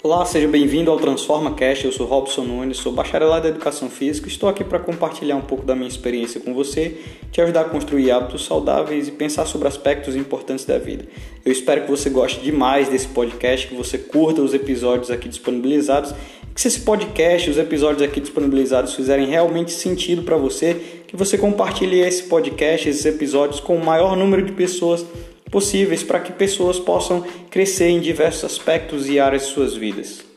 Olá, seja bem-vindo ao Transforma Cast. Eu sou Robson Nunes, sou bacharelado em Educação Física. Estou aqui para compartilhar um pouco da minha experiência com você, te ajudar a construir hábitos saudáveis e pensar sobre aspectos importantes da vida. Eu espero que você goste demais desse podcast, que você curta os episódios aqui disponibilizados, que se esse podcast, os episódios aqui disponibilizados fizerem realmente sentido para você, que você compartilhe esse podcast, esses episódios com o maior número de pessoas possíveis para que pessoas possam crescer em diversos aspectos e áreas de suas vidas.